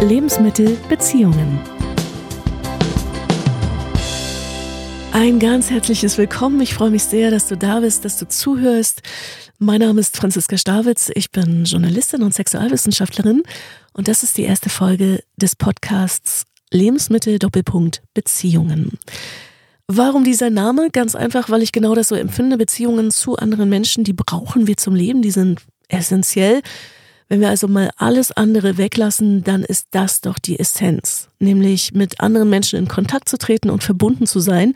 Lebensmittel Beziehungen. Ein ganz herzliches Willkommen. Ich freue mich sehr, dass du da bist, dass du zuhörst. Mein Name ist Franziska Stawitz. Ich bin Journalistin und Sexualwissenschaftlerin. Und das ist die erste Folge des Podcasts Lebensmittel Doppelpunkt Beziehungen. Warum dieser Name? Ganz einfach, weil ich genau das so empfinde. Beziehungen zu anderen Menschen, die brauchen wir zum Leben, die sind essentiell. Wenn wir also mal alles andere weglassen, dann ist das doch die Essenz, nämlich mit anderen Menschen in Kontakt zu treten und verbunden zu sein.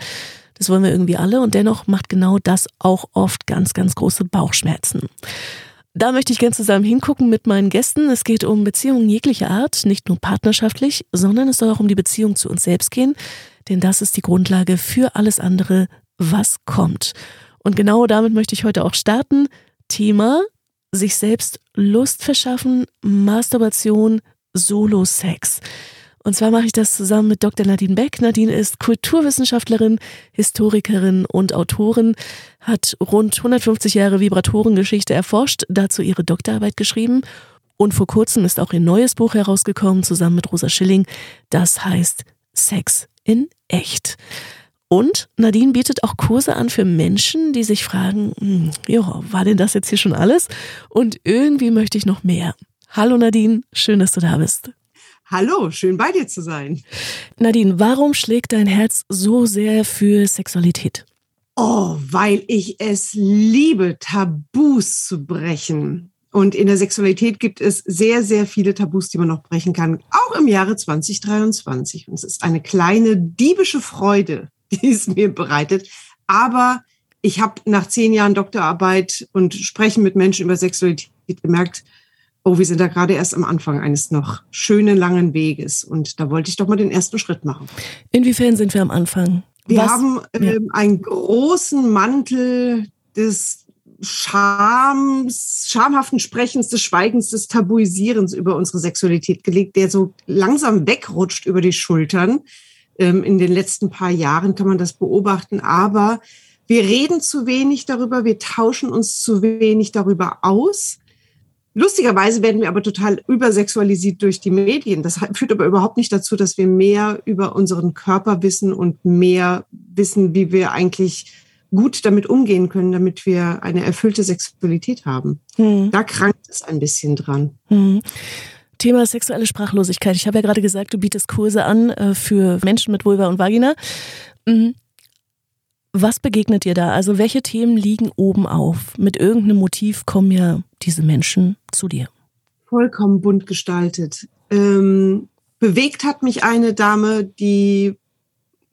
Das wollen wir irgendwie alle und dennoch macht genau das auch oft ganz, ganz große Bauchschmerzen. Da möchte ich gerne zusammen hingucken mit meinen Gästen. Es geht um Beziehungen jeglicher Art, nicht nur partnerschaftlich, sondern es soll auch um die Beziehung zu uns selbst gehen, denn das ist die Grundlage für alles andere, was kommt. Und genau damit möchte ich heute auch starten. Thema sich selbst Lust verschaffen, Masturbation, Solo-Sex. Und zwar mache ich das zusammen mit Dr. Nadine Beck. Nadine ist Kulturwissenschaftlerin, Historikerin und Autorin, hat rund 150 Jahre Vibratorengeschichte erforscht, dazu ihre Doktorarbeit geschrieben und vor kurzem ist auch ihr neues Buch herausgekommen, zusammen mit Rosa Schilling. Das heißt Sex in echt. Und Nadine bietet auch Kurse an für Menschen, die sich fragen, hm, ja, war denn das jetzt hier schon alles? Und irgendwie möchte ich noch mehr. Hallo Nadine, schön, dass du da bist. Hallo, schön bei dir zu sein. Nadine, warum schlägt dein Herz so sehr für Sexualität? Oh, weil ich es liebe, Tabus zu brechen. Und in der Sexualität gibt es sehr, sehr viele Tabus, die man noch brechen kann, auch im Jahre 2023. Und es ist eine kleine diebische Freude, die es mir bereitet. Aber ich habe nach zehn Jahren Doktorarbeit und Sprechen mit Menschen über Sexualität gemerkt, oh, wir sind da gerade erst am Anfang eines noch schönen, langen Weges. Und da wollte ich doch mal den ersten Schritt machen. Inwiefern sind wir am Anfang? Wir Was? haben ähm, ja. einen großen Mantel des Schams, schamhaften Sprechens, des Schweigens, des Tabuisierens über unsere Sexualität gelegt, der so langsam wegrutscht über die Schultern. Ähm, in den letzten paar Jahren kann man das beobachten. Aber wir reden zu wenig darüber, wir tauschen uns zu wenig darüber aus. Lustigerweise werden wir aber total übersexualisiert durch die Medien. Das führt aber überhaupt nicht dazu, dass wir mehr über unseren Körper wissen und mehr wissen, wie wir eigentlich gut damit umgehen können, damit wir eine erfüllte Sexualität haben. Hm. Da krankt es ein bisschen dran. Hm. Thema sexuelle Sprachlosigkeit. Ich habe ja gerade gesagt, du bietest Kurse an äh, für Menschen mit Vulva und Vagina. Mhm. Was begegnet dir da? Also welche Themen liegen oben auf? Mit irgendeinem Motiv kommen ja diese Menschen zu dir. Vollkommen bunt gestaltet. Ähm, bewegt hat mich eine Dame, die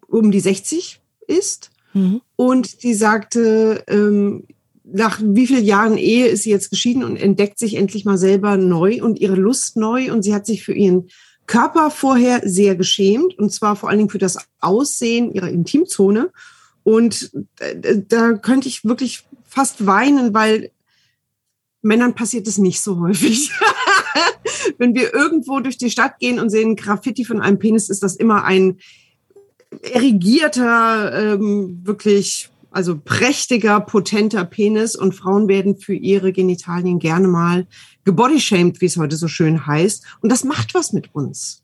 um die 60 ist mhm. und die sagte, ähm, nach wie vielen Jahren Ehe ist sie jetzt geschieden und entdeckt sich endlich mal selber neu und ihre Lust neu und sie hat sich für ihren Körper vorher sehr geschämt und zwar vor allen Dingen für das Aussehen ihrer Intimzone und äh, da könnte ich wirklich fast weinen, weil Männern passiert es nicht so häufig. Wenn wir irgendwo durch die Stadt gehen und sehen Graffiti von einem Penis, ist das immer ein erigierter, ähm, wirklich also prächtiger, potenter Penis und Frauen werden für ihre Genitalien gerne mal gebodyshamed, wie es heute so schön heißt. Und das macht was mit uns.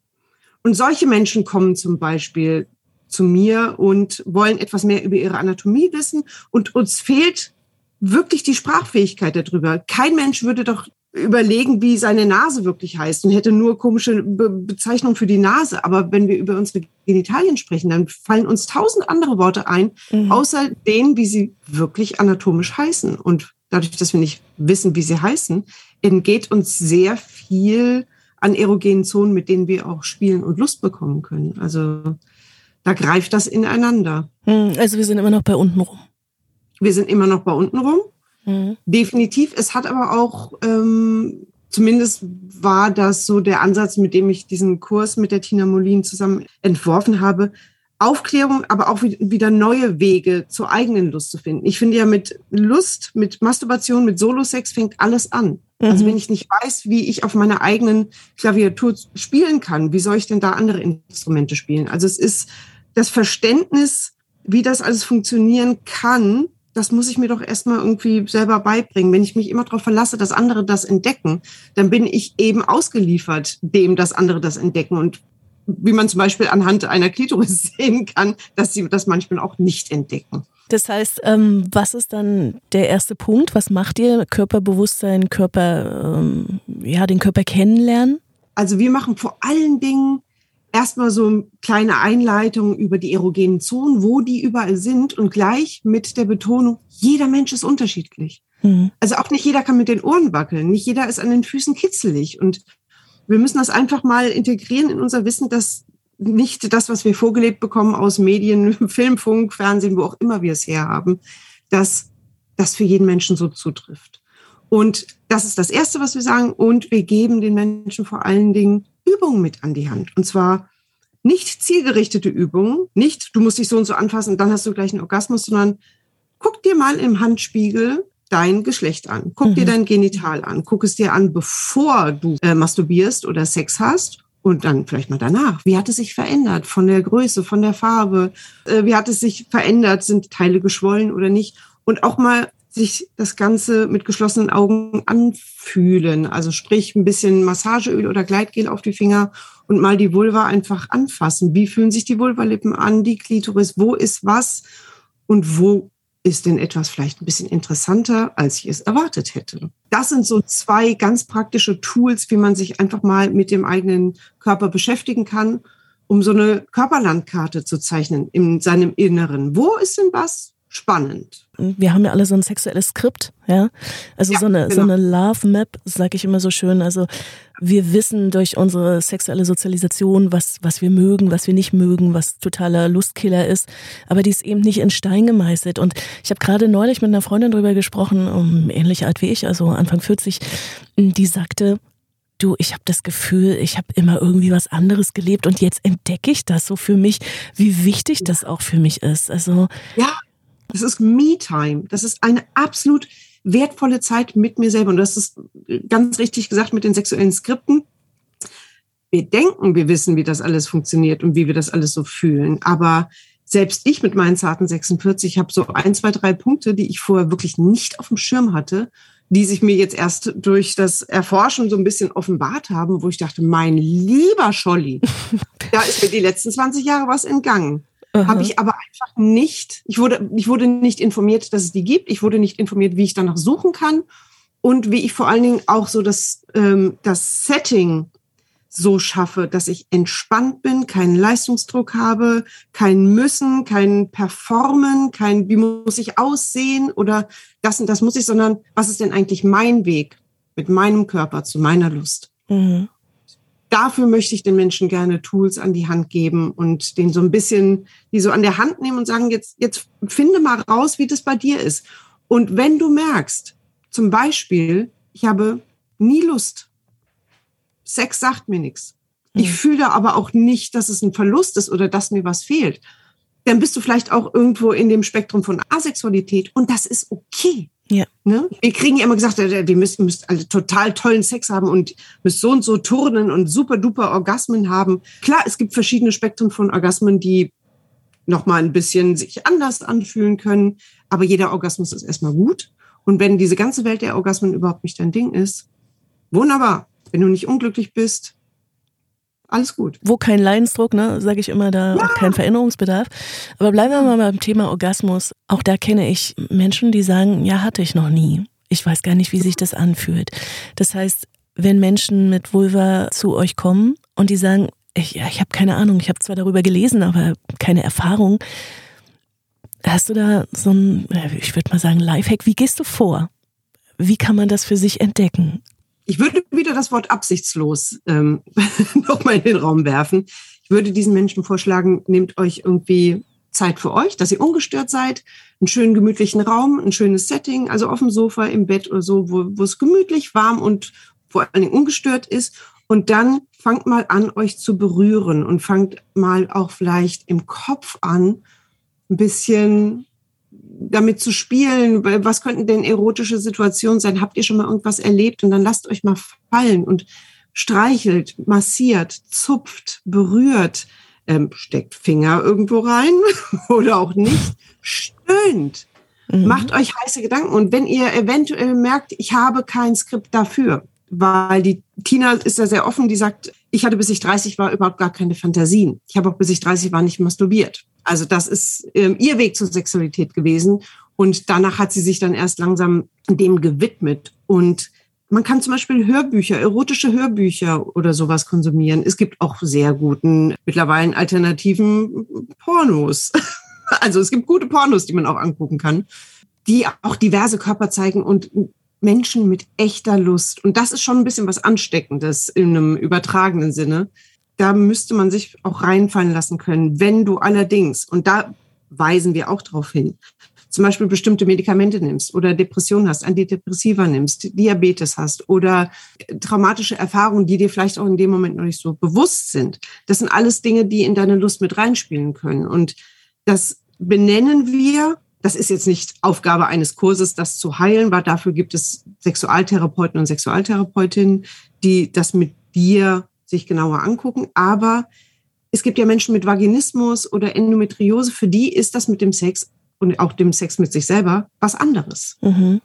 Und solche Menschen kommen zum Beispiel zu mir und wollen etwas mehr über ihre Anatomie wissen. Und uns fehlt wirklich die Sprachfähigkeit darüber. Kein Mensch würde doch überlegen, wie seine Nase wirklich heißt und hätte nur komische Be Bezeichnungen für die Nase. Aber wenn wir über unsere Genitalien sprechen, dann fallen uns tausend andere Worte ein, mhm. außer denen, wie sie wirklich anatomisch heißen. Und dadurch, dass wir nicht wissen, wie sie heißen, entgeht uns sehr viel an erogenen Zonen, mit denen wir auch spielen und Lust bekommen können. Also da greift das ineinander. Mhm. Also wir sind immer noch bei unten rum. Wir sind immer noch bei unten rum. Mhm. Definitiv. Es hat aber auch, ähm, zumindest war das so der Ansatz, mit dem ich diesen Kurs mit der Tina Molin zusammen entworfen habe. Aufklärung, aber auch wieder neue Wege zur eigenen Lust zu finden. Ich finde ja mit Lust, mit Masturbation, mit Solo-Sex fängt alles an. Also mhm. Also wenn ich nicht weiß, wie ich auf meiner eigenen Klaviatur spielen kann, wie soll ich denn da andere Instrumente spielen? Also es ist das Verständnis, wie das alles funktionieren kann, das muss ich mir doch erstmal irgendwie selber beibringen. Wenn ich mich immer darauf verlasse, dass andere das entdecken, dann bin ich eben ausgeliefert dem, dass andere das entdecken. Und wie man zum Beispiel anhand einer Klitoris sehen kann, dass sie das manchmal auch nicht entdecken. Das heißt, ähm, was ist dann der erste Punkt? Was macht ihr? Körperbewusstsein, Körper, ähm, ja, den Körper kennenlernen? Also wir machen vor allen Dingen erstmal so kleine Einleitungen über die erogenen Zonen, wo die überall sind und gleich mit der Betonung, jeder Mensch ist unterschiedlich. Mhm. Also auch nicht jeder kann mit den Ohren wackeln, nicht jeder ist an den Füßen kitzelig und wir müssen das einfach mal integrieren in unser Wissen, dass nicht das, was wir vorgelebt bekommen aus Medien, Film, Funk, Fernsehen, wo auch immer wir es herhaben, dass das für jeden Menschen so zutrifft. Und das ist das Erste, was wir sagen. Und wir geben den Menschen vor allen Dingen Übungen mit an die Hand. Und zwar nicht zielgerichtete Übungen, nicht du musst dich so und so anfassen, dann hast du gleich einen Orgasmus, sondern guck dir mal im Handspiegel dein Geschlecht an. Guck mhm. dir dein Genital an. Guck es dir an, bevor du äh, masturbierst oder Sex hast. Und dann vielleicht mal danach. Wie hat es sich verändert? Von der Größe, von der Farbe? Äh, wie hat es sich verändert? Sind Teile geschwollen oder nicht? Und auch mal sich das Ganze mit geschlossenen Augen anfühlen. Also sprich ein bisschen Massageöl oder Gleitgel auf die Finger und mal die Vulva einfach anfassen. Wie fühlen sich die Vulvalippen an, die Klitoris? Wo ist was? Und wo ist denn etwas vielleicht ein bisschen interessanter, als ich es erwartet hätte? Das sind so zwei ganz praktische Tools, wie man sich einfach mal mit dem eigenen Körper beschäftigen kann, um so eine Körperlandkarte zu zeichnen in seinem Inneren. Wo ist denn was? Spannend. Wir haben ja alle so ein sexuelles Skript, ja. Also ja, so eine genau. so eine Love Map, sage ich immer so schön. Also wir wissen durch unsere sexuelle Sozialisation, was was wir mögen, was wir nicht mögen, was totaler Lustkiller ist. Aber die ist eben nicht in Stein gemeißelt. Und ich habe gerade neulich mit einer Freundin drüber gesprochen, um ähnlich alt wie ich, also Anfang 40, die sagte, du, ich habe das Gefühl, ich habe immer irgendwie was anderes gelebt und jetzt entdecke ich das so für mich, wie wichtig das auch für mich ist. Also ja, das ist Me-Time. Das ist eine absolut wertvolle Zeit mit mir selber. Und das ist ganz richtig gesagt mit den sexuellen Skripten. Wir denken, wir wissen, wie das alles funktioniert und wie wir das alles so fühlen. Aber selbst ich mit meinen zarten 46 habe so ein, zwei, drei Punkte, die ich vorher wirklich nicht auf dem Schirm hatte, die sich mir jetzt erst durch das Erforschen so ein bisschen offenbart haben, wo ich dachte, mein lieber Scholli, da ist mir die letzten 20 Jahre was entgangen. Habe ich aber einfach nicht, ich wurde, ich wurde nicht informiert, dass es die gibt. Ich wurde nicht informiert, wie ich danach suchen kann und wie ich vor allen Dingen auch so das, ähm, das Setting so schaffe, dass ich entspannt bin, keinen Leistungsdruck habe, kein Müssen, kein Performen, kein, wie muss ich aussehen oder das und das muss ich, sondern was ist denn eigentlich mein Weg mit meinem Körper zu meiner Lust? Mhm dafür möchte ich den Menschen gerne Tools an die Hand geben und den so ein bisschen, die so an der Hand nehmen und sagen, jetzt, jetzt finde mal raus, wie das bei dir ist. Und wenn du merkst, zum Beispiel, ich habe nie Lust, Sex sagt mir nichts. Ich mhm. fühle aber auch nicht, dass es ein Verlust ist oder dass mir was fehlt. Dann bist du vielleicht auch irgendwo in dem Spektrum von Asexualität und das ist okay. Ja. Ne? Wir kriegen ja immer gesagt, wir müssen, müsst alle total tollen Sex haben und müsst so und so turnen und super duper Orgasmen haben. Klar, es gibt verschiedene Spektren von Orgasmen, die nochmal ein bisschen sich anders anfühlen können. Aber jeder Orgasmus ist erstmal gut. Und wenn diese ganze Welt der Orgasmen überhaupt nicht dein Ding ist, wunderbar. Wenn du nicht unglücklich bist, alles gut. Wo kein Leidensdruck, ne, sage ich immer, da ja. auch kein Veränderungsbedarf. Aber bleiben wir mal beim Thema Orgasmus. Auch da kenne ich Menschen, die sagen, ja, hatte ich noch nie. Ich weiß gar nicht, wie sich das anfühlt. Das heißt, wenn Menschen mit Vulva zu euch kommen und die sagen, ich, ja, ich habe keine Ahnung, ich habe zwar darüber gelesen, aber keine Erfahrung. Hast du da so ein, ich würde mal sagen, Lifehack? Wie gehst du vor? Wie kann man das für sich entdecken? Ich würde wieder das Wort absichtslos ähm, nochmal in den Raum werfen. Ich würde diesen Menschen vorschlagen, nehmt euch irgendwie Zeit für euch, dass ihr ungestört seid, einen schönen gemütlichen Raum, ein schönes Setting, also auf dem Sofa, im Bett oder so, wo, wo es gemütlich, warm und vor allen Dingen ungestört ist. Und dann fangt mal an, euch zu berühren und fangt mal auch vielleicht im Kopf an, ein bisschen damit zu spielen, was könnten denn erotische Situationen sein? Habt ihr schon mal irgendwas erlebt? Und dann lasst euch mal fallen und streichelt, massiert, zupft, berührt, ähm, steckt Finger irgendwo rein oder auch nicht, stöhnt. Mhm. Macht euch heiße Gedanken. Und wenn ihr eventuell merkt, ich habe kein Skript dafür, weil die Tina ist da sehr offen, die sagt, ich hatte bis ich 30 war überhaupt gar keine Fantasien. Ich habe auch bis ich 30 war nicht masturbiert. Also das ist ähm, ihr Weg zur Sexualität gewesen. Und danach hat sie sich dann erst langsam dem gewidmet. Und man kann zum Beispiel Hörbücher, erotische Hörbücher oder sowas konsumieren. Es gibt auch sehr guten, mittlerweile alternativen Pornos. Also es gibt gute Pornos, die man auch angucken kann, die auch diverse Körper zeigen und Menschen mit echter Lust. Und das ist schon ein bisschen was Ansteckendes in einem übertragenen Sinne. Da müsste man sich auch reinfallen lassen können, wenn du allerdings, und da weisen wir auch darauf hin, zum Beispiel bestimmte Medikamente nimmst oder Depression hast, Antidepressiva nimmst, Diabetes hast oder traumatische Erfahrungen, die dir vielleicht auch in dem Moment noch nicht so bewusst sind. Das sind alles Dinge, die in deine Lust mit reinspielen können. Und das benennen wir das ist jetzt nicht Aufgabe eines Kurses, das zu heilen, weil dafür gibt es Sexualtherapeuten und Sexualtherapeutinnen, die das mit dir sich genauer angucken. Aber es gibt ja Menschen mit Vaginismus oder Endometriose, für die ist das mit dem Sex und auch dem Sex mit sich selber was anderes. Mhm.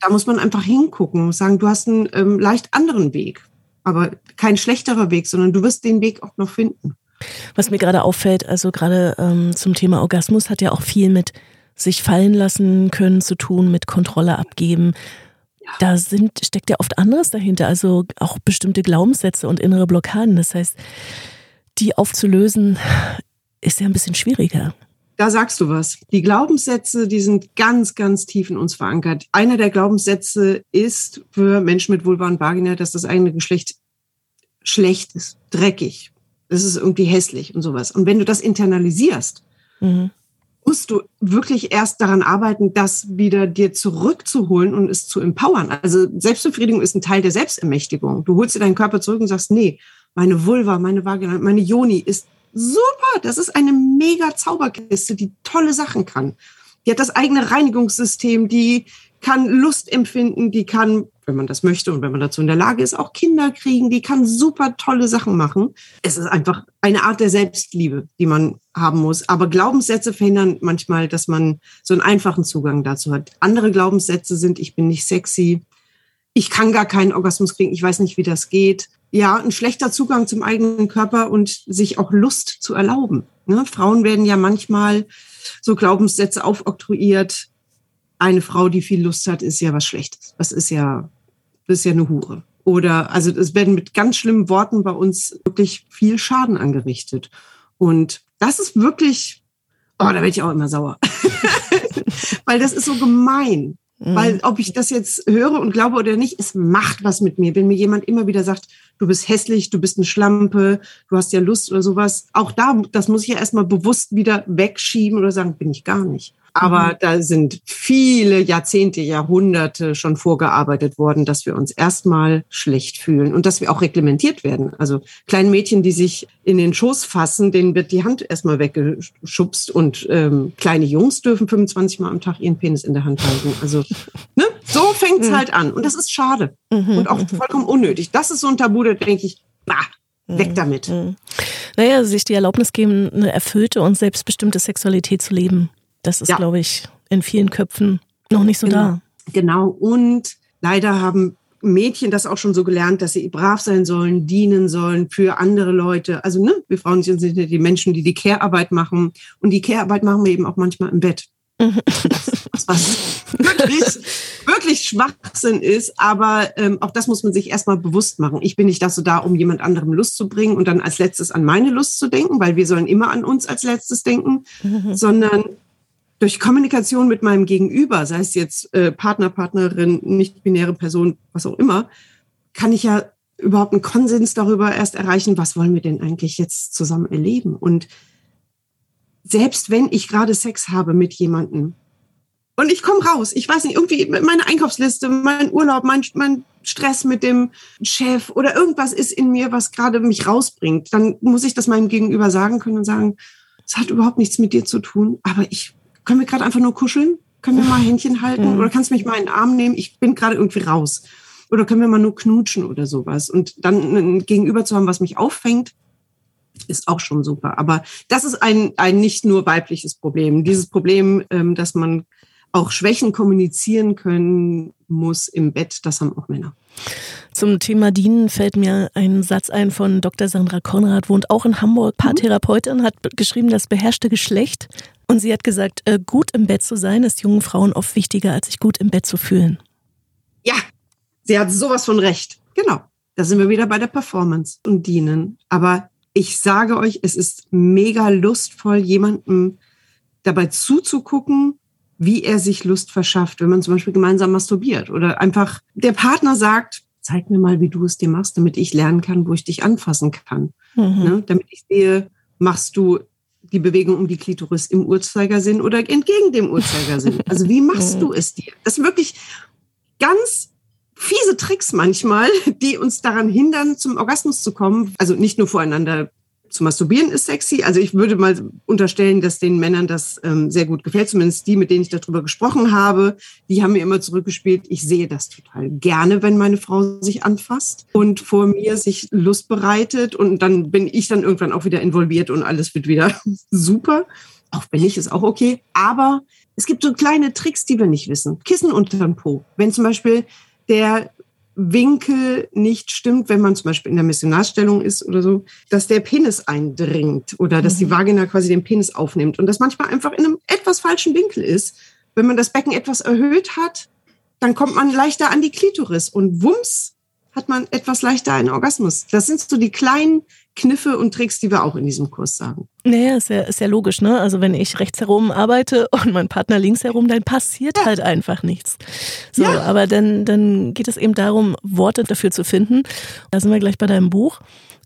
Da muss man einfach hingucken und sagen, du hast einen ähm, leicht anderen Weg, aber kein schlechterer Weg, sondern du wirst den Weg auch noch finden. Was mir gerade auffällt, also gerade ähm, zum Thema Orgasmus hat ja auch viel mit sich fallen lassen können zu tun, mit Kontrolle abgeben. Da sind, steckt ja oft anderes dahinter, also auch bestimmte Glaubenssätze und innere Blockaden. Das heißt, die aufzulösen, ist ja ein bisschen schwieriger. Da sagst du was. Die Glaubenssätze, die sind ganz, ganz tief in uns verankert. Einer der Glaubenssätze ist für Menschen mit Vulva und Vagina, dass das eigene Geschlecht schlecht ist, dreckig. Das ist irgendwie hässlich und sowas. Und wenn du das internalisierst, mhm musst du wirklich erst daran arbeiten, das wieder dir zurückzuholen und es zu empowern. Also Selbstbefriedigung ist ein Teil der Selbstermächtigung. Du holst dir deinen Körper zurück und sagst, nee, meine Vulva, meine Vagina, meine Joni ist super. Das ist eine mega Zauberkiste, die tolle Sachen kann. Die hat das eigene Reinigungssystem, die kann Lust empfinden, die kann, wenn man das möchte und wenn man dazu in der Lage ist, auch Kinder kriegen, die kann super tolle Sachen machen. Es ist einfach eine Art der Selbstliebe, die man haben muss. Aber Glaubenssätze verhindern manchmal, dass man so einen einfachen Zugang dazu hat. Andere Glaubenssätze sind, ich bin nicht sexy, ich kann gar keinen Orgasmus kriegen, ich weiß nicht, wie das geht. Ja, ein schlechter Zugang zum eigenen Körper und sich auch Lust zu erlauben. Ne? Frauen werden ja manchmal so Glaubenssätze aufoktroyiert, eine Frau, die viel Lust hat, ist ja was Schlechtes. Das ist ja, das ist ja eine Hure. Oder, also es werden mit ganz schlimmen Worten bei uns wirklich viel Schaden angerichtet. Und das ist wirklich, oh, da werde ich auch immer sauer. Weil das ist so gemein. Mhm. Weil ob ich das jetzt höre und glaube oder nicht, es macht was mit mir. Wenn mir jemand immer wieder sagt, du bist hässlich, du bist eine Schlampe, du hast ja Lust oder sowas, auch da, das muss ich ja erstmal bewusst wieder wegschieben oder sagen, bin ich gar nicht. Aber mhm. da sind viele Jahrzehnte, Jahrhunderte schon vorgearbeitet worden, dass wir uns erstmal schlecht fühlen und dass wir auch reglementiert werden. Also kleine Mädchen, die sich in den Schoß fassen, denen wird die Hand erstmal weggeschubst und ähm, kleine Jungs dürfen 25 Mal am Tag ihren Penis in der Hand halten. Also ne? so fängt's mhm. halt an und das ist schade mhm. und auch mhm. vollkommen unnötig. Das ist so ein Tabu, da denke ich, bah, weg mhm. damit. Naja, sich die Erlaubnis geben, eine erfüllte und selbstbestimmte Sexualität zu leben. Das ist, ja. glaube ich, in vielen Köpfen noch nicht so genau. da. Genau. Und leider haben Mädchen das auch schon so gelernt, dass sie brav sein sollen, dienen sollen für andere Leute. Also ne, wir Frauen sind ja die Menschen, die die Care-Arbeit machen. Und die Care-Arbeit machen wir eben auch manchmal im Bett. Das, was wirklich, wirklich Schwachsinn ist, aber ähm, auch das muss man sich erstmal bewusst machen. Ich bin nicht dazu da, um jemand anderem Lust zu bringen und dann als letztes an meine Lust zu denken, weil wir sollen immer an uns als letztes denken, sondern durch Kommunikation mit meinem Gegenüber, sei es jetzt äh, Partner, Partnerin, nicht-binäre Person, was auch immer, kann ich ja überhaupt einen Konsens darüber erst erreichen, was wollen wir denn eigentlich jetzt zusammen erleben. Und selbst wenn ich gerade Sex habe mit jemandem und ich komme raus, ich weiß nicht, irgendwie meine Einkaufsliste, mein Urlaub, mein, mein Stress mit dem Chef oder irgendwas ist in mir, was gerade mich rausbringt, dann muss ich das meinem Gegenüber sagen können und sagen, es hat überhaupt nichts mit dir zu tun, aber ich können wir gerade einfach nur kuscheln? Können wir mal Händchen halten? Oder kannst du mich mal in den Arm nehmen? Ich bin gerade irgendwie raus. Oder können wir mal nur knutschen oder sowas? Und dann ein Gegenüber zu haben, was mich auffängt, ist auch schon super. Aber das ist ein, ein nicht nur weibliches Problem. Dieses Problem, ähm, dass man auch Schwächen kommunizieren können muss im Bett, das haben auch Männer. Zum Thema Dienen fällt mir ein Satz ein von Dr. Sandra Konrad, wohnt auch in Hamburg, Paartherapeutin, hat geschrieben, das beherrschte Geschlecht. Und sie hat gesagt, äh, gut im Bett zu sein, ist jungen Frauen oft wichtiger, als sich gut im Bett zu fühlen. Ja, sie hat sowas von recht. Genau. Da sind wir wieder bei der Performance und Dienen. Aber ich sage euch, es ist mega lustvoll, jemandem dabei zuzugucken, wie er sich Lust verschafft, wenn man zum Beispiel gemeinsam masturbiert oder einfach der Partner sagt, zeig mir mal, wie du es dir machst, damit ich lernen kann, wo ich dich anfassen kann. Mhm. Ne? Damit ich sehe, machst du die Bewegung um die Klitoris im Uhrzeigersinn oder entgegen dem Uhrzeigersinn. Also wie machst du es dir? Das sind wirklich ganz fiese Tricks manchmal, die uns daran hindern, zum Orgasmus zu kommen. Also nicht nur voreinander zu masturbieren ist sexy. Also ich würde mal unterstellen, dass den Männern das ähm, sehr gut gefällt. Zumindest die, mit denen ich darüber gesprochen habe, die haben mir immer zurückgespielt. Ich sehe das total gerne, wenn meine Frau sich anfasst und vor mir sich Lust bereitet. Und dann bin ich dann irgendwann auch wieder involviert und alles wird wieder super. Auch wenn ich, ist auch okay. Aber es gibt so kleine Tricks, die wir nicht wissen. Kissen unter den Po. Wenn zum Beispiel der Winkel nicht stimmt, wenn man zum Beispiel in der Missionarstellung ist oder so, dass der Penis eindringt oder dass die mhm. Vagina quasi den Penis aufnimmt und das manchmal einfach in einem etwas falschen Winkel ist. Wenn man das Becken etwas erhöht hat, dann kommt man leichter an die Klitoris und wumms hat man etwas leichter einen Orgasmus. Das sind so die kleinen Kniffe und Tricks, die wir auch in diesem Kurs sagen. Naja, ist ja, ist ja logisch, ne? Also wenn ich rechts herum arbeite und mein Partner links herum, dann passiert ja. halt einfach nichts. So, ja. aber dann, dann geht es eben darum, Worte dafür zu finden. Da sind wir gleich bei deinem Buch.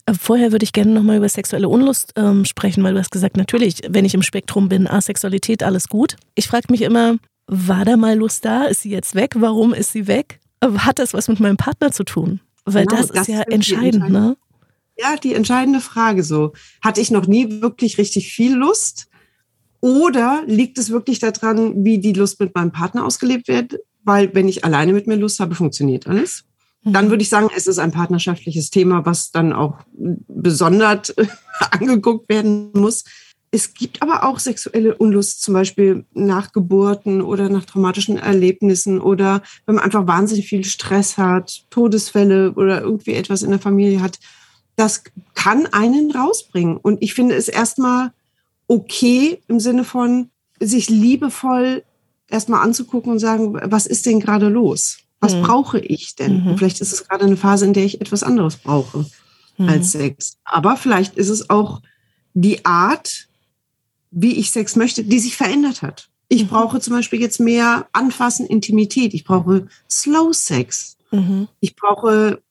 Äh, vorher würde ich gerne nochmal über sexuelle Unlust ähm, sprechen, weil du hast gesagt, natürlich, wenn ich im Spektrum bin, Asexualität, alles gut. Ich frage mich immer, war da mal Lust da? Ist sie jetzt weg? Warum ist sie weg? Hat das was mit meinem Partner zu tun? Weil genau, das, das ist ja entscheidend, ne? Ja, die entscheidende Frage so. Hatte ich noch nie wirklich richtig viel Lust? Oder liegt es wirklich daran, wie die Lust mit meinem Partner ausgelebt wird? Weil wenn ich alleine mit mir Lust habe, funktioniert alles. Dann mhm. würde ich sagen, es ist ein partnerschaftliches Thema, was dann auch besonders angeguckt werden muss. Es gibt aber auch sexuelle Unlust, zum Beispiel nach Geburten oder nach traumatischen Erlebnissen oder wenn man einfach wahnsinnig viel Stress hat, Todesfälle oder irgendwie etwas in der Familie hat. Das kann einen rausbringen. Und ich finde es erstmal okay im Sinne von sich liebevoll erstmal anzugucken und sagen, was ist denn gerade los? Was mhm. brauche ich denn? Mhm. Vielleicht ist es gerade eine Phase, in der ich etwas anderes brauche mhm. als Sex. Aber vielleicht ist es auch die Art, wie ich Sex möchte, die sich verändert hat. Ich mhm. brauche zum Beispiel jetzt mehr Anfassen, Intimität. Ich brauche Slow Sex. Mhm. Ich brauche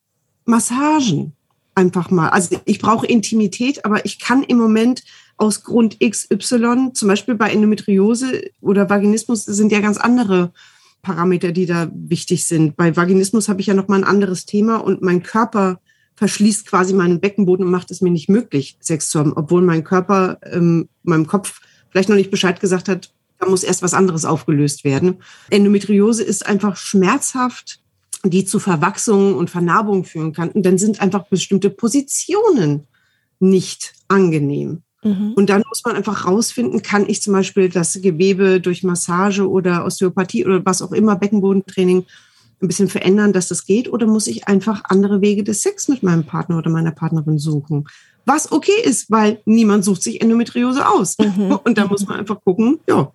Massagen. Einfach mal. Also ich brauche Intimität, aber ich kann im Moment aus Grund XY, zum Beispiel bei Endometriose oder Vaginismus, sind ja ganz andere Parameter, die da wichtig sind. Bei Vaginismus habe ich ja noch mal ein anderes Thema und mein Körper verschließt quasi meinen Beckenboden und macht es mir nicht möglich, Sex zu haben, obwohl mein Körper, ähm, meinem Kopf vielleicht noch nicht Bescheid gesagt hat, da muss erst was anderes aufgelöst werden. Endometriose ist einfach schmerzhaft, die zu Verwachsungen und Vernarbungen führen kann. Und dann sind einfach bestimmte Positionen nicht angenehm. Mhm. Und dann muss man einfach rausfinden, kann ich zum Beispiel das Gewebe durch Massage oder Osteopathie oder was auch immer, Beckenbodentraining ein bisschen verändern, dass das geht? Oder muss ich einfach andere Wege des Sex mit meinem Partner oder meiner Partnerin suchen? Was okay ist, weil niemand sucht sich Endometriose aus. Mhm. Und da muss man einfach gucken, ja,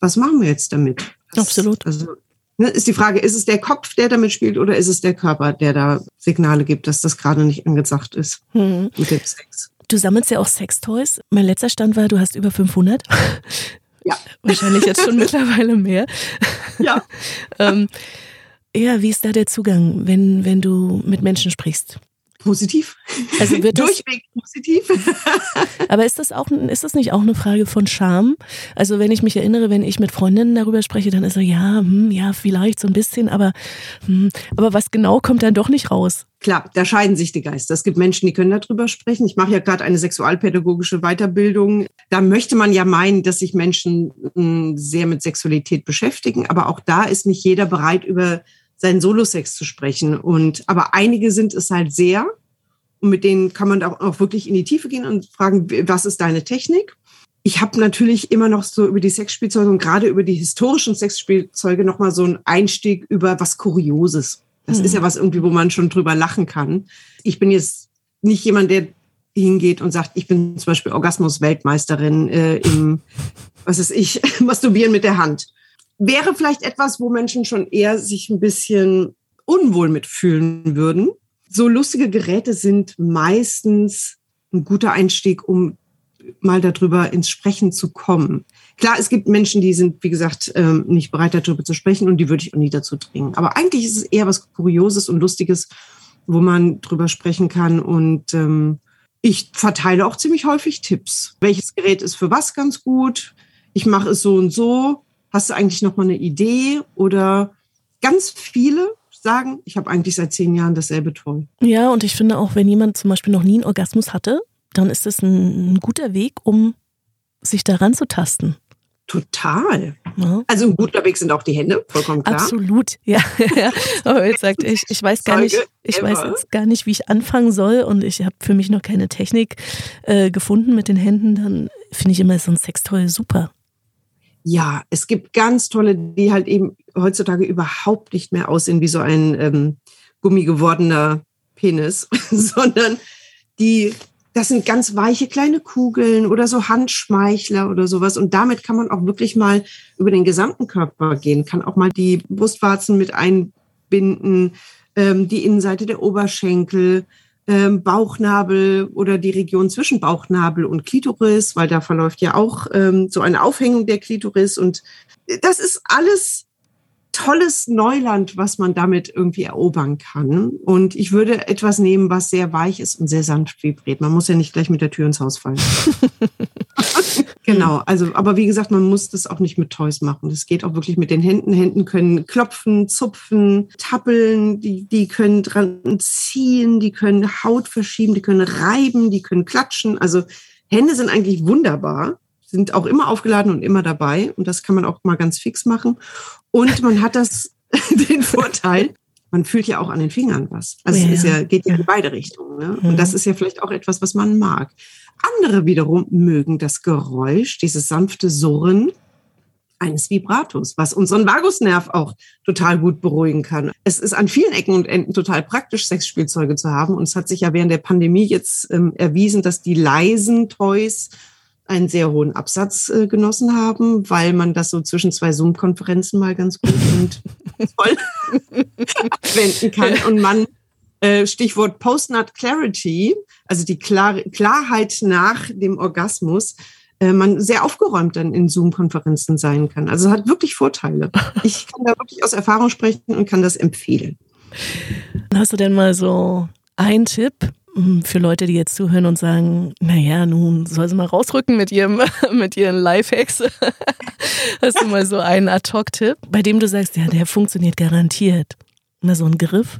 was machen wir jetzt damit? Das, Absolut. Also ne, ist die Frage, ist es der Kopf, der damit spielt, oder ist es der Körper, der da Signale gibt, dass das gerade nicht angesagt ist mhm. mit dem Sex? Du sammelst ja auch Sextoys. Mein letzter Stand war, du hast über 500. Ja. Wahrscheinlich jetzt schon mittlerweile mehr. Ja. ähm, ja, wie ist da der Zugang, wenn, wenn du mit Menschen sprichst? Positiv. Also Durchweg positiv. aber ist das auch, ist das nicht auch eine Frage von Scham? Also wenn ich mich erinnere, wenn ich mit Freundinnen darüber spreche, dann ist so, ja, hm, ja, vielleicht so ein bisschen, aber, hm, aber was genau kommt dann doch nicht raus? Klar, da scheiden sich die Geister. Es gibt Menschen, die können darüber sprechen. Ich mache ja gerade eine sexualpädagogische Weiterbildung. Da möchte man ja meinen, dass sich Menschen hm, sehr mit Sexualität beschäftigen. Aber auch da ist nicht jeder bereit, über seinen Solo-Sex zu sprechen. Und aber einige sind es halt sehr. Und mit denen kann man auch, auch wirklich in die Tiefe gehen und fragen, was ist deine Technik? ich habe natürlich immer noch so über die Sexspielzeuge und gerade über die historischen Sexspielzeuge nochmal so einen Einstieg über was Kurioses. Das mhm. ist ja was irgendwie, wo man schon drüber lachen kann. Ich bin jetzt nicht jemand, der hingeht und sagt, ich bin zum Beispiel Orgasmus-Weltmeisterin äh, im, was ist ich, Masturbieren mit der Hand. Wäre vielleicht etwas, wo Menschen schon eher sich ein bisschen unwohl mitfühlen würden. So lustige Geräte sind meistens ein guter Einstieg, um mal darüber ins Sprechen zu kommen. Klar, es gibt Menschen, die sind, wie gesagt, ähm, nicht bereit darüber zu sprechen und die würde ich auch nie dazu dringen. Aber eigentlich ist es eher was Kurioses und Lustiges, wo man drüber sprechen kann. Und ähm, ich verteile auch ziemlich häufig Tipps. Welches Gerät ist für was ganz gut? Ich mache es so und so. Hast du eigentlich noch mal eine Idee? Oder ganz viele sagen, ich habe eigentlich seit zehn Jahren dasselbe toll. Ja, und ich finde auch, wenn jemand zum Beispiel noch nie einen Orgasmus hatte, dann ist das ein, ein guter Weg, um sich daran zu tasten. Total. Ja. Also ein guter Weg sind auch die Hände, vollkommen klar. Absolut, ja. Aber jetzt sagt ich, ich weiß gar nicht, ich weiß jetzt gar nicht, wie ich anfangen soll und ich habe für mich noch keine Technik äh, gefunden mit den Händen, dann finde ich immer so ein Sextoy super. Ja, es gibt ganz tolle, die halt eben heutzutage überhaupt nicht mehr aussehen wie so ein ähm, gummigewordener Penis, sondern die das sind ganz weiche kleine Kugeln oder so Handschmeichler oder sowas. Und damit kann man auch wirklich mal über den gesamten Körper gehen, kann auch mal die Brustwarzen mit einbinden, ähm, die Innenseite der Oberschenkel, ähm, Bauchnabel oder die Region zwischen Bauchnabel und Klitoris, weil da verläuft ja auch ähm, so eine Aufhängung der Klitoris. Und das ist alles tolles Neuland, was man damit irgendwie erobern kann. Und ich würde etwas nehmen, was sehr weich ist und sehr sanft vibriert. Man muss ja nicht gleich mit der Tür ins Haus fallen. genau, also, aber wie gesagt, man muss das auch nicht mit Toys machen. Das geht auch wirklich mit den Händen. Händen können klopfen, zupfen, tappeln, die, die können dran ziehen, die können Haut verschieben, die können reiben, die können klatschen. Also Hände sind eigentlich wunderbar sind auch immer aufgeladen und immer dabei. Und das kann man auch mal ganz fix machen. Und man hat das, den Vorteil, man fühlt ja auch an den Fingern was. Also ja. es ja, geht ja in beide Richtungen. Ne? Und das ist ja vielleicht auch etwas, was man mag. Andere wiederum mögen das Geräusch, dieses sanfte Surren eines Vibratos, was unseren Vagusnerv auch total gut beruhigen kann. Es ist an vielen Ecken und Enden total praktisch, Sexspielzeuge zu haben. Und es hat sich ja während der Pandemie jetzt ähm, erwiesen, dass die leisen Toys einen sehr hohen Absatz äh, genossen haben, weil man das so zwischen zwei Zoom-Konferenzen mal ganz gut und toll abwenden kann und man äh, Stichwort Post-Nut Clarity, also die Klar Klarheit nach dem Orgasmus, äh, man sehr aufgeräumt dann in Zoom-Konferenzen sein kann. Also hat wirklich Vorteile. Ich kann da wirklich aus Erfahrung sprechen und kann das empfehlen. Hast du denn mal so einen Tipp, hm, für Leute, die jetzt zuhören und sagen, naja, nun soll sie mal rausrücken mit ihrem, mit ihren Lifehacks. Hast du mal so einen Ad-Hoc-Tipp, bei dem du sagst, ja, der funktioniert garantiert. Na, so ein Griff?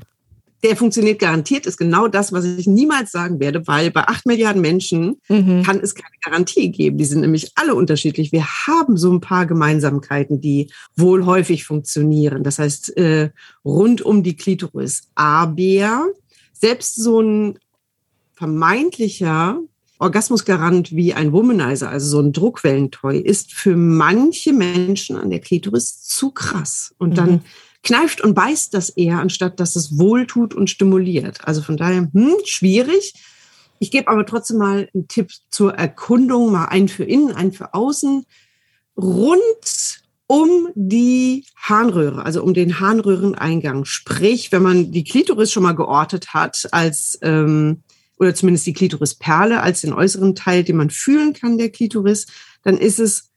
Der funktioniert garantiert, ist genau das, was ich niemals sagen werde, weil bei acht Milliarden Menschen mhm. kann es keine Garantie geben. Die sind nämlich alle unterschiedlich. Wir haben so ein paar Gemeinsamkeiten, die wohl häufig funktionieren. Das heißt, äh, rund um die Klitoris. Aber selbst so ein vermeintlicher Orgasmusgarant wie ein Womanizer, also so ein Druckwellentoy, ist für manche Menschen an der Klitoris zu krass. Und dann mhm. Kneift und beißt das eher, anstatt dass es wohltut und stimuliert. Also von daher, hm, schwierig. Ich gebe aber trotzdem mal einen Tipp zur Erkundung, mal einen für innen, einen für außen. Rund um die Harnröhre, also um den Harnröhreneingang. Sprich, wenn man die Klitoris schon mal geortet hat als ähm, oder zumindest die Klitorisperle als den äußeren Teil, den man fühlen kann, der Klitoris, dann ist es,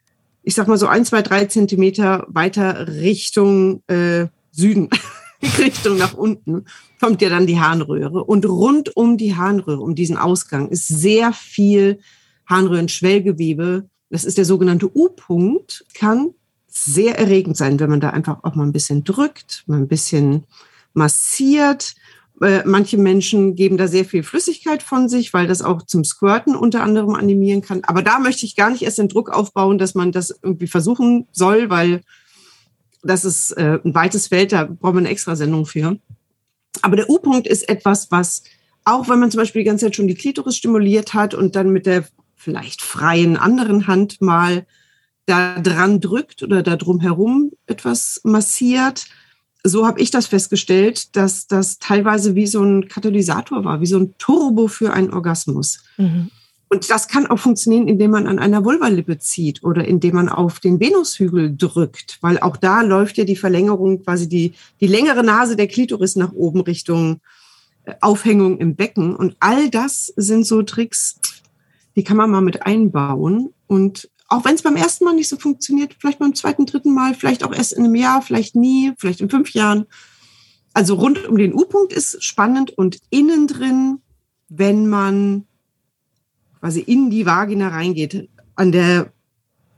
ich sag mal so ein, zwei, drei Zentimeter weiter Richtung äh, Süden, Richtung nach unten, kommt ja dann die Harnröhre. Und rund um die Harnröhre, um diesen Ausgang, ist sehr viel Harnröhrenschwellgewebe. Das ist der sogenannte U-Punkt, kann sehr erregend sein, wenn man da einfach auch mal ein bisschen drückt, mal ein bisschen massiert, manche Menschen geben da sehr viel Flüssigkeit von sich, weil das auch zum Squirten unter anderem animieren kann. Aber da möchte ich gar nicht erst den Druck aufbauen, dass man das irgendwie versuchen soll, weil das ist äh, ein weites Feld, da braucht man eine extra Sendung für. Aber der U-Punkt ist etwas, was auch wenn man zum Beispiel die ganze Zeit schon die Klitoris stimuliert hat und dann mit der vielleicht freien anderen Hand mal da dran drückt oder da drumherum etwas massiert. So habe ich das festgestellt, dass das teilweise wie so ein Katalysator war, wie so ein Turbo für einen Orgasmus. Mhm. Und das kann auch funktionieren, indem man an einer Vulvalippe zieht oder indem man auf den Venushügel drückt, weil auch da läuft ja die Verlängerung, quasi die, die längere Nase der Klitoris nach oben Richtung äh, Aufhängung im Becken. Und all das sind so Tricks, die kann man mal mit einbauen. Und auch wenn es beim ersten Mal nicht so funktioniert, vielleicht beim zweiten, dritten Mal, vielleicht auch erst in einem Jahr, vielleicht nie, vielleicht in fünf Jahren. Also rund um den U-Punkt ist spannend und innen drin, wenn man quasi in die Vagina reingeht, an der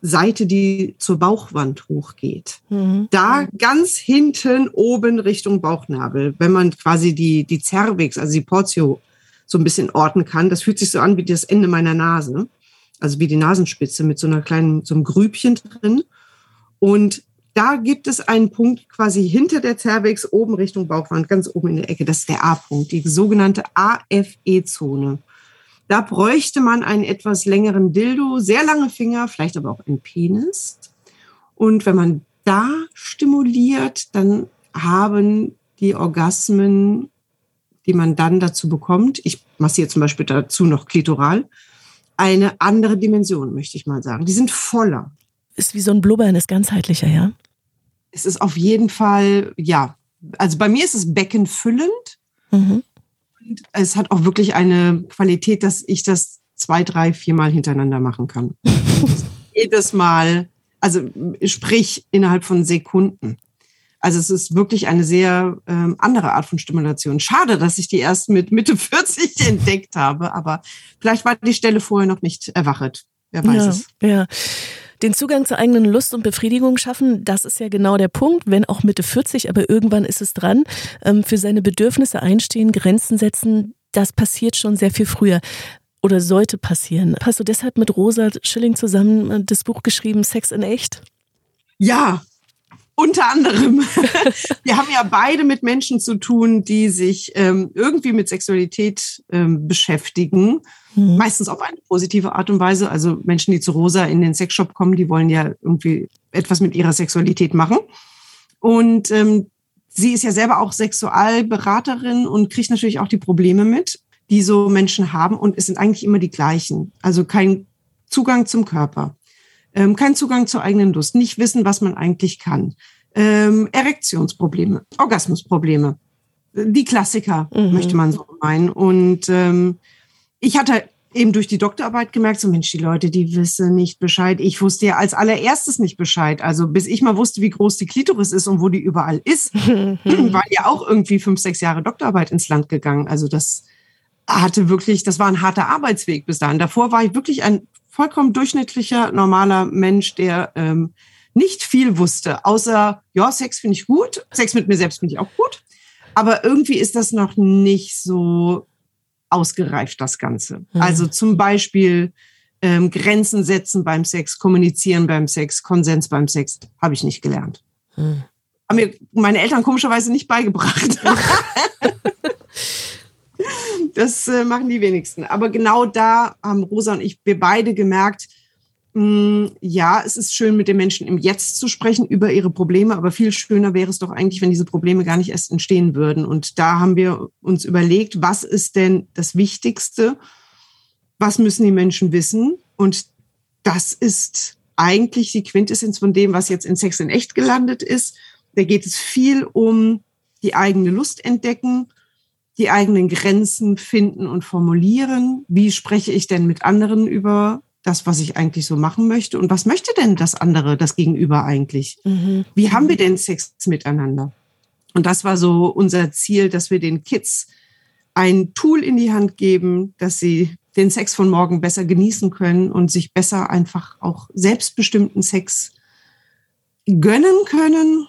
Seite, die zur Bauchwand hochgeht. Mhm. Da ganz hinten oben Richtung Bauchnabel, wenn man quasi die, die Cervix, also die Portio, so ein bisschen orten kann. Das fühlt sich so an wie das Ende meiner Nase, also wie die Nasenspitze mit so einer kleinen, so einem Grübchen drin. Und da gibt es einen Punkt quasi hinter der Cervix, oben Richtung Bauchwand, ganz oben in der Ecke. Das ist der A-Punkt, die sogenannte AFE-Zone. Da bräuchte man einen etwas längeren Dildo, sehr lange Finger, vielleicht aber auch einen Penis. Und wenn man da stimuliert, dann haben die Orgasmen, die man dann dazu bekommt, ich massiere zum Beispiel dazu noch klitoral, eine andere Dimension, möchte ich mal sagen. Die sind voller. Ist wie so ein Blubbern, ist ganzheitlicher, ja? Es ist auf jeden Fall, ja. Also bei mir ist es beckenfüllend. Mhm. Und es hat auch wirklich eine Qualität, dass ich das zwei, drei, viermal hintereinander machen kann. jedes Mal, also sprich innerhalb von Sekunden. Also es ist wirklich eine sehr ähm, andere Art von Stimulation. Schade, dass ich die erst mit Mitte 40 entdeckt habe, aber vielleicht war die Stelle vorher noch nicht erwachet. Wer weiß ja, es. Ja. Den Zugang zur eigenen Lust und Befriedigung schaffen, das ist ja genau der Punkt, wenn auch Mitte 40, aber irgendwann ist es dran. Ähm, für seine Bedürfnisse einstehen, Grenzen setzen, das passiert schon sehr viel früher oder sollte passieren. Hast du deshalb mit Rosa Schilling zusammen äh, das Buch geschrieben, Sex in Echt? Ja, unter anderem. Wir haben ja beide mit Menschen zu tun, die sich ähm, irgendwie mit Sexualität ähm, beschäftigen Mhm. Meistens auf eine positive Art und Weise. Also Menschen, die zu Rosa in den Sexshop kommen, die wollen ja irgendwie etwas mit ihrer Sexualität machen. Und ähm, sie ist ja selber auch Sexualberaterin und kriegt natürlich auch die Probleme mit, die so Menschen haben. Und es sind eigentlich immer die gleichen. Also kein Zugang zum Körper, ähm, kein Zugang zur eigenen Lust, nicht wissen, was man eigentlich kann, ähm, Erektionsprobleme, Orgasmusprobleme, die Klassiker, mhm. möchte man so meinen. Und ähm, ich hatte eben durch die Doktorarbeit gemerkt, so Mensch, die Leute, die wissen nicht Bescheid. Ich wusste ja als allererstes nicht Bescheid. Also bis ich mal wusste, wie groß die Klitoris ist und wo die überall ist, war ja auch irgendwie fünf, sechs Jahre Doktorarbeit ins Land gegangen. Also das hatte wirklich, das war ein harter Arbeitsweg bis dahin. Davor war ich wirklich ein vollkommen durchschnittlicher, normaler Mensch, der ähm, nicht viel wusste, außer, ja, Sex finde ich gut, Sex mit mir selbst finde ich auch gut. Aber irgendwie ist das noch nicht so ausgereift, das Ganze. Mhm. Also zum Beispiel ähm, Grenzen setzen beim Sex, kommunizieren beim Sex, Konsens beim Sex, habe ich nicht gelernt. Mhm. Haben mir meine Eltern komischerweise nicht beigebracht. das äh, machen die wenigsten. Aber genau da haben Rosa und ich, wir beide gemerkt, Mm, ja, es ist schön, mit den Menschen im Jetzt zu sprechen über ihre Probleme, aber viel schöner wäre es doch eigentlich, wenn diese Probleme gar nicht erst entstehen würden. Und da haben wir uns überlegt, was ist denn das Wichtigste? Was müssen die Menschen wissen? Und das ist eigentlich die Quintessenz von dem, was jetzt in Sex in Echt gelandet ist. Da geht es viel um die eigene Lust entdecken, die eigenen Grenzen finden und formulieren. Wie spreche ich denn mit anderen über das, was ich eigentlich so machen möchte und was möchte denn das andere, das Gegenüber eigentlich? Mhm. Wie haben wir denn Sex miteinander? Und das war so unser Ziel, dass wir den Kids ein Tool in die Hand geben, dass sie den Sex von morgen besser genießen können und sich besser einfach auch selbstbestimmten Sex gönnen können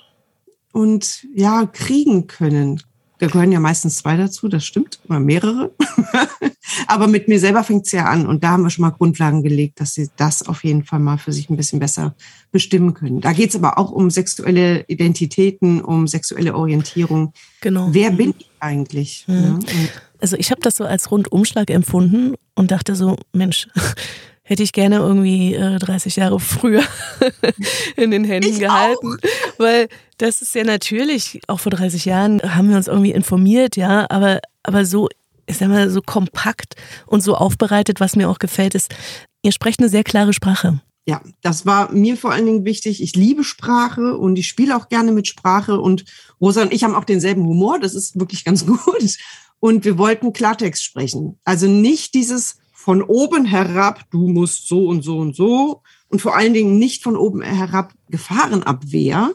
und ja, kriegen können. Da gehören ja meistens zwei dazu, das stimmt, oder mehrere. Aber mit mir selber fängt es ja an und da haben wir schon mal Grundlagen gelegt, dass sie das auf jeden Fall mal für sich ein bisschen besser bestimmen können. Da geht es aber auch um sexuelle Identitäten, um sexuelle Orientierung. Genau. Wer bin ich eigentlich? Mhm. Ja, also ich habe das so als Rundumschlag empfunden und dachte so, Mensch, hätte ich gerne irgendwie äh, 30 Jahre früher in den Händen ich gehalten. Auch. Weil das ist ja natürlich, auch vor 30 Jahren haben wir uns irgendwie informiert, ja, aber, aber so, ich sag mal, so kompakt und so aufbereitet, was mir auch gefällt, ist, ihr sprecht eine sehr klare Sprache. Ja, das war mir vor allen Dingen wichtig. Ich liebe Sprache und ich spiele auch gerne mit Sprache und Rosa und ich haben auch denselben Humor. Das ist wirklich ganz gut. Und wir wollten Klartext sprechen. Also nicht dieses von oben herab, du musst so und so und so und vor allen Dingen nicht von oben herab Gefahrenabwehr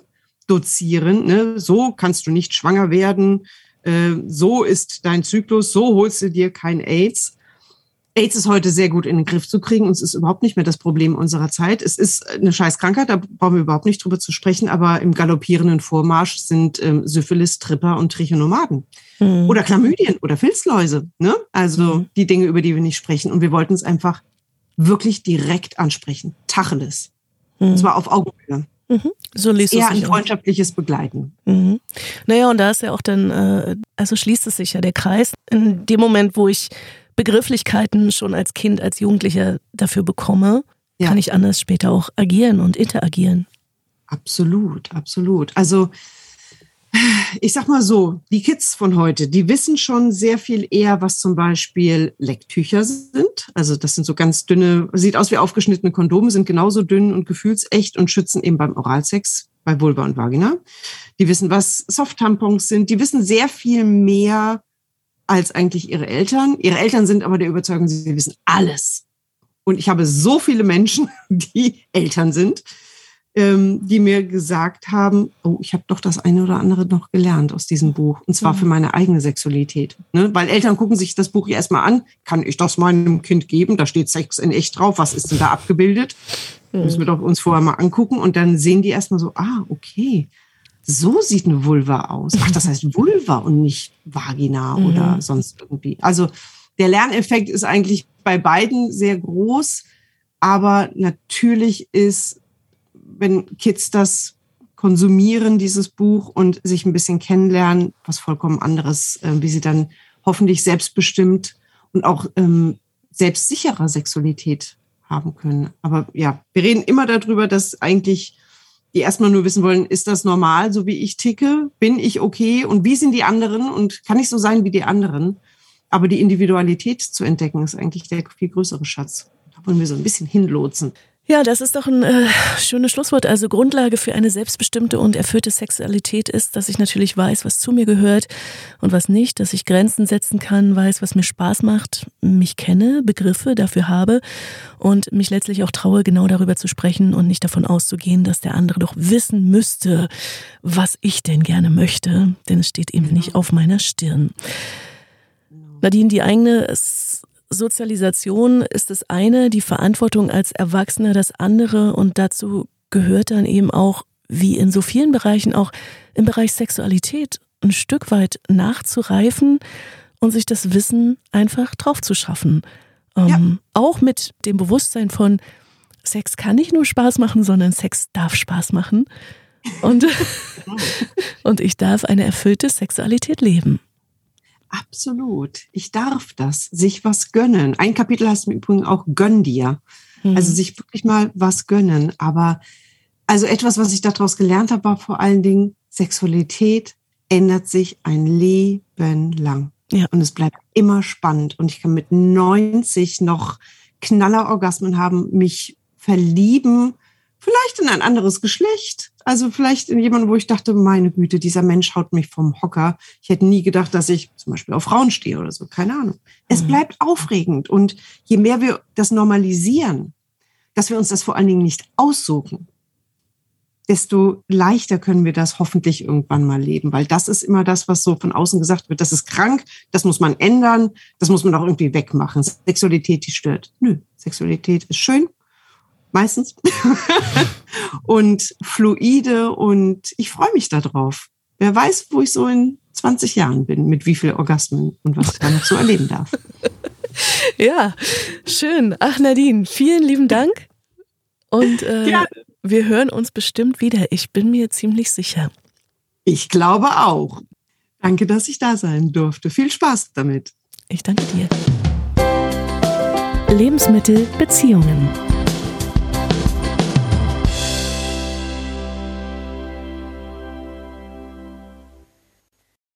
dozieren. Ne? So kannst du nicht schwanger werden, äh, so ist dein Zyklus, so holst du dir kein AIDS. AIDS ist heute sehr gut in den Griff zu kriegen und es ist überhaupt nicht mehr das Problem unserer Zeit. Es ist eine Scheißkrankheit, da brauchen wir überhaupt nicht drüber zu sprechen, aber im galoppierenden Vormarsch sind ähm, Syphilis, Tripper und Trichonomaden. Mhm. Oder Chlamydien oder Filzläuse. Ne? Also mhm. die Dinge, über die wir nicht sprechen. Und wir wollten es einfach wirklich direkt ansprechen. Tacheles. Mhm. Und zwar auf Augenhöhe. Mhm. So liest Eher ein freundschaftliches Begleiten. Mhm. Naja, und da ist ja auch dann, äh, also schließt es sich ja der Kreis. In dem Moment, wo ich Begrifflichkeiten schon als Kind, als Jugendlicher dafür bekomme, ja. kann ich anders später auch agieren und interagieren. Absolut, absolut. Also ich sag mal so, die Kids von heute, die wissen schon sehr viel eher, was zum Beispiel Lecktücher sind. Also das sind so ganz dünne, sieht aus wie aufgeschnittene Kondome, sind genauso dünn und gefühlsecht und schützen eben beim Oralsex, bei Vulva und Vagina. Die wissen, was Soft-Tampons sind. Die wissen sehr viel mehr als eigentlich ihre Eltern. Ihre Eltern sind aber der Überzeugung, sie wissen alles. Und ich habe so viele Menschen, die Eltern sind, ähm, die mir gesagt haben, oh, ich habe doch das eine oder andere noch gelernt aus diesem Buch. Und zwar mhm. für meine eigene Sexualität. Ne? Weil Eltern gucken sich das Buch ja erstmal an. Kann ich das meinem Kind geben? Da steht Sex in echt drauf. Was ist denn da abgebildet? Mhm. Müssen wir doch uns vorher mal angucken. Und dann sehen die erstmal so, ah, okay. So sieht eine Vulva aus. Ach, das heißt Vulva und nicht Vagina mhm. oder sonst irgendwie. Also der Lerneffekt ist eigentlich bei beiden sehr groß. Aber natürlich ist wenn Kids das konsumieren, dieses Buch und sich ein bisschen kennenlernen, was vollkommen anderes, äh, wie sie dann hoffentlich selbstbestimmt und auch ähm, selbstsicherer Sexualität haben können. Aber ja, wir reden immer darüber, dass eigentlich die erstmal nur wissen wollen, ist das normal, so wie ich ticke? Bin ich okay? Und wie sind die anderen? Und kann ich so sein wie die anderen? Aber die Individualität zu entdecken, ist eigentlich der viel größere Schatz. Da wollen wir so ein bisschen hinlotsen. Ja, das ist doch ein äh, schönes Schlusswort. Also Grundlage für eine selbstbestimmte und erfüllte Sexualität ist, dass ich natürlich weiß, was zu mir gehört und was nicht, dass ich Grenzen setzen kann, weiß, was mir Spaß macht, mich kenne, Begriffe dafür habe und mich letztlich auch traue, genau darüber zu sprechen und nicht davon auszugehen, dass der andere doch wissen müsste, was ich denn gerne möchte, denn es steht eben nicht genau. auf meiner Stirn. Nadine, die eigene Sozialisation ist das eine, die Verantwortung als Erwachsener das andere und dazu gehört dann eben auch, wie in so vielen Bereichen, auch im Bereich Sexualität ein Stück weit nachzureifen und sich das Wissen einfach drauf zu schaffen. Ähm, ja. Auch mit dem Bewusstsein von, Sex kann nicht nur Spaß machen, sondern Sex darf Spaß machen. Und, und ich darf eine erfüllte Sexualität leben. Absolut. Ich darf das, sich was gönnen. Ein Kapitel heißt im Übrigen auch Gönn dir. Mhm. Also sich wirklich mal was gönnen. Aber also etwas, was ich daraus gelernt habe, war vor allen Dingen, Sexualität ändert sich ein Leben lang. Ja. Und es bleibt immer spannend. Und ich kann mit 90 noch Knallerorgasmen haben, mich verlieben, vielleicht in ein anderes Geschlecht, also vielleicht in jemanden, wo ich dachte, meine Güte, dieser Mensch haut mich vom Hocker. Ich hätte nie gedacht, dass ich zum Beispiel auf Frauen stehe oder so. Keine Ahnung. Es mhm. bleibt aufregend. Und je mehr wir das normalisieren, dass wir uns das vor allen Dingen nicht aussuchen, desto leichter können wir das hoffentlich irgendwann mal leben. Weil das ist immer das, was so von außen gesagt wird. Das ist krank, das muss man ändern, das muss man auch irgendwie wegmachen. Sexualität, die stört. Nö, Sexualität ist schön, meistens. und fluide und ich freue mich darauf. Wer weiß, wo ich so in 20 Jahren bin, mit wie viel Orgasmen und was ich da noch so erleben darf. Ja, schön. Ach, Nadine, vielen lieben Dank. Und äh, wir hören uns bestimmt wieder. Ich bin mir ziemlich sicher. Ich glaube auch. Danke, dass ich da sein durfte. Viel Spaß damit. Ich danke dir. Lebensmittel, Beziehungen.